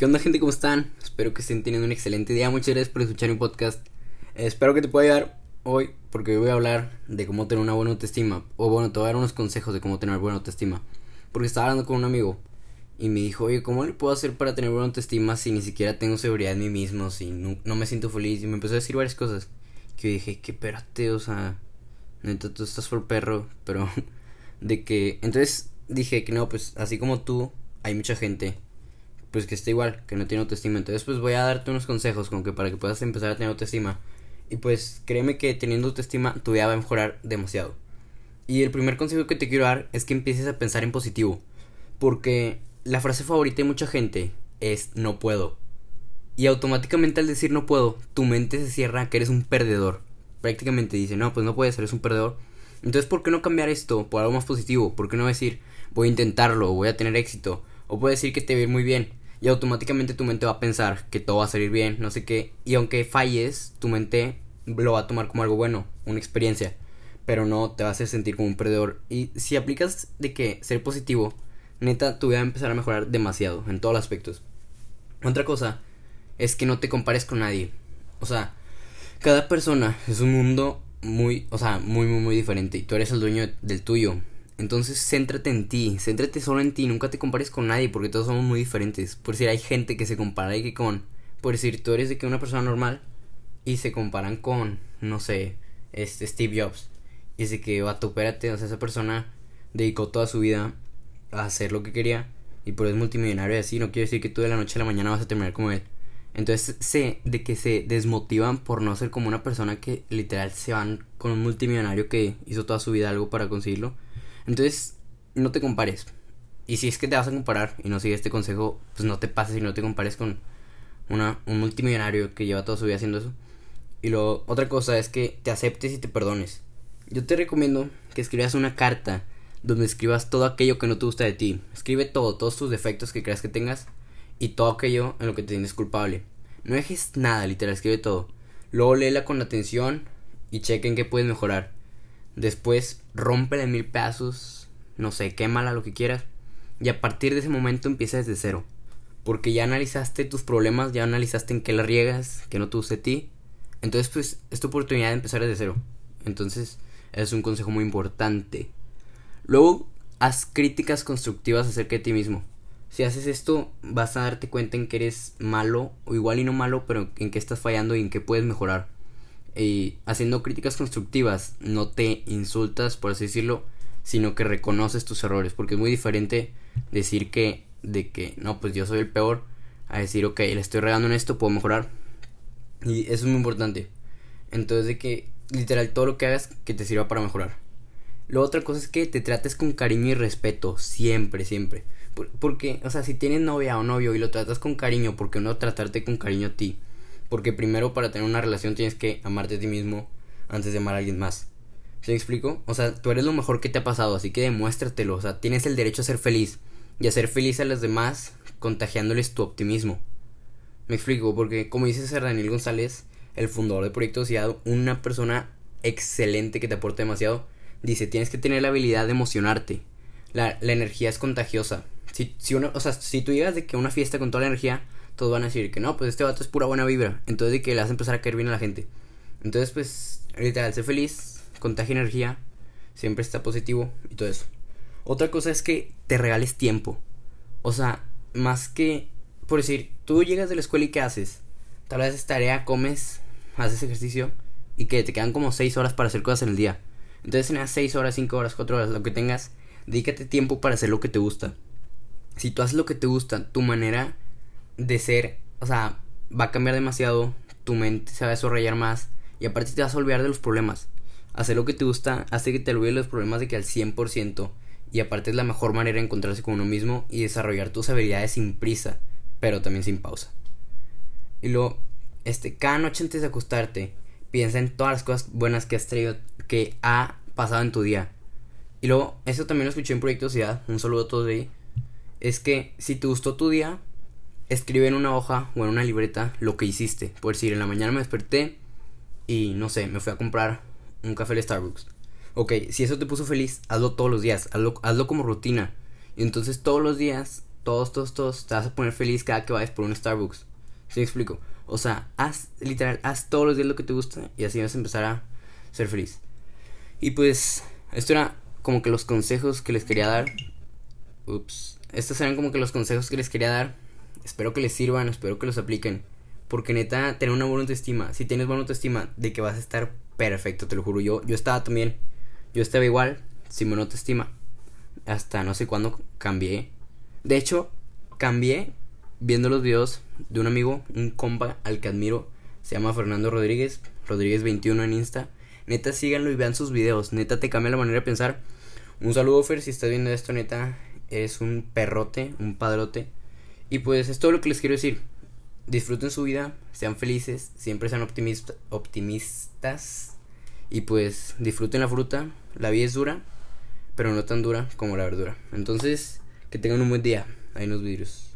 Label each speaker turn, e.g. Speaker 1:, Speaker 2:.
Speaker 1: ¿Qué onda gente? ¿Cómo están? Espero que estén teniendo un excelente día. Muchas gracias por escuchar mi podcast. Eh, espero que te pueda ayudar hoy porque hoy voy a hablar de cómo tener una buena autoestima. O bueno, te voy a dar unos consejos de cómo tener buena autoestima. Porque estaba hablando con un amigo y me dijo, oye, ¿cómo le puedo hacer para tener buena autoestima si ni siquiera tengo seguridad en mí mismo? Si no, me siento feliz. Y me empezó a decir varias cosas. Que yo dije, que espérate, o sea, neta, tú estás por perro. Pero de que... Entonces dije que no, pues así como tú, hay mucha gente pues que está igual, que no tiene autoestima. Entonces pues voy a darte unos consejos como que para que puedas empezar a tener autoestima. Y pues créeme que teniendo autoestima tu vida va a mejorar demasiado. Y el primer consejo que te quiero dar es que empieces a pensar en positivo. Porque la frase favorita de mucha gente es no puedo. Y automáticamente al decir no puedo, tu mente se cierra que eres un perdedor. Prácticamente dice, no, pues no puedes, eres un perdedor. Entonces, ¿por qué no cambiar esto por algo más positivo? ¿Por qué no decir, voy a intentarlo, voy a tener éxito? O puedes decir que te va a ir muy bien y automáticamente tu mente va a pensar que todo va a salir bien, no sé qué, y aunque falles, tu mente lo va a tomar como algo bueno, una experiencia, pero no te va a hacer sentir como un perdedor. Y si aplicas de que ser positivo, neta, tu vida va a empezar a mejorar demasiado en todos los aspectos. Otra cosa es que no te compares con nadie. O sea, cada persona es un mundo muy, o sea, muy, muy, muy diferente y tú eres el dueño del tuyo. Entonces, céntrate en ti, céntrate solo en ti, nunca te compares con nadie porque todos somos muy diferentes. Por decir, hay gente que se compara y que con, por decir, tú eres de que una persona normal y se comparan con, no sé, este Steve Jobs. Y dice que, vato, o sea, esa persona dedicó toda su vida a hacer lo que quería y por eso es multimillonario y así, no quiere decir que tú de la noche a la mañana vas a terminar como él. Entonces, sé de que se desmotivan por no ser como una persona que literal se van con un multimillonario que hizo toda su vida algo para conseguirlo entonces, no te compares. Y si es que te vas a comparar y no sigues este consejo, pues no te pases y no te compares con una, un multimillonario que lleva toda su vida haciendo eso. Y lo otra cosa es que te aceptes y te perdones. Yo te recomiendo que escribas una carta donde escribas todo aquello que no te gusta de ti. Escribe todo, todos tus defectos que creas que tengas y todo aquello en lo que te sientes culpable. No dejes nada, literal, escribe todo. Luego léela con atención y cheque en qué puedes mejorar. Después rómpela en mil pedazos, no sé, quémala lo que quieras. Y a partir de ese momento empieza desde cero. Porque ya analizaste tus problemas, ya analizaste en qué la riegas, que no te guste a ti. Entonces, pues, es tu oportunidad de empezar desde cero. Entonces, es un consejo muy importante. Luego, haz críticas constructivas acerca de ti mismo. Si haces esto, vas a darte cuenta en que eres malo, o igual y no malo, pero en qué estás fallando y en qué puedes mejorar y haciendo críticas constructivas, no te insultas, por así decirlo, sino que reconoces tus errores, porque es muy diferente decir que, de que, no, pues yo soy el peor, a decir, ok, le estoy regando en esto, puedo mejorar. Y eso es muy importante. Entonces, de que, literal, todo lo que hagas, que te sirva para mejorar. Lo otra cosa es que te trates con cariño y respeto, siempre, siempre. Porque, o sea, si tienes novia o novio y lo tratas con cariño, ¿por qué no tratarte con cariño a ti? Porque primero para tener una relación tienes que amarte a ti mismo antes de amar a alguien más. ¿Se me explico? O sea, tú eres lo mejor que te ha pasado, así que demuéstratelo. O sea, tienes el derecho a ser feliz y a ser feliz a los demás contagiándoles tu optimismo. Me explico, porque como dice Ser Daniel González, el fundador de Proyecto Sociedad, una persona excelente que te aporta demasiado, dice, tienes que tener la habilidad de emocionarte. La, la energía es contagiosa. Si, si uno, o sea, si tú llegas de que una fiesta con toda la energía, todos van a decir que no, pues este vato es pura buena vibra. Entonces de que le vas a empezar a caer bien a la gente. Entonces, pues, literal, sé feliz, contagia energía, siempre está positivo y todo eso. Otra cosa es que te regales tiempo. O sea, más que, por decir, tú llegas de la escuela y ¿qué haces? Tal vez es tarea, comes, haces ejercicio y que te quedan como 6 horas para hacer cosas en el día. Entonces, en esas 6 horas, 5 horas, 4 horas, lo que tengas, dedícate tiempo para hacer lo que te gusta. Si tú haces lo que te gusta, tu manera de ser, o sea, va a cambiar demasiado, tu mente se va a desarrollar más y aparte te vas a olvidar de los problemas. Hacer lo que te gusta hace que te olvides los problemas de que al 100% y aparte es la mejor manera de encontrarse con uno mismo y desarrollar tus habilidades sin prisa, pero también sin pausa. Y luego, este, cada noche antes de acostarte, piensa en todas las cosas buenas que has traído, que ha pasado en tu día. Y luego, eso también lo escuché en Proyecto Ciudad, un saludo a todos de ahí. Es que si te gustó tu día, escribe en una hoja o en una libreta lo que hiciste. Por decir, en la mañana me desperté y no sé, me fui a comprar un café de Starbucks. Ok, si eso te puso feliz, hazlo todos los días, hazlo, hazlo como rutina. Y entonces todos los días todos, todos, todos, te vas a poner feliz cada que vayas por un Starbucks. ¿Sí me explico? O sea, haz, literal, haz todos los días lo que te gusta y así vas a empezar a ser feliz. Y pues, esto era como que los consejos que les quería dar. Ups. Estos eran como que los consejos que les quería dar. Espero que les sirvan, espero que los apliquen. Porque neta, tener una buena autoestima. Si tienes buena autoestima, de que vas a estar perfecto, te lo juro. Yo, yo estaba también. Yo estaba igual, sin buena autoestima. Hasta no sé cuándo cambié. De hecho, cambié viendo los videos de un amigo, un compa al que admiro. Se llama Fernando Rodríguez. Rodríguez21 en Insta. Neta, síganlo y vean sus videos. Neta, te cambia la manera de pensar. Un saludo, Fer, si estás viendo esto, neta. Es un perrote, un padrote. Y pues es todo lo que les quiero decir. Disfruten su vida, sean felices, siempre sean optimistas. Y pues disfruten la fruta. La vida es dura, pero no tan dura como la verdura. Entonces, que tengan un buen día. Ahí nos vidrios.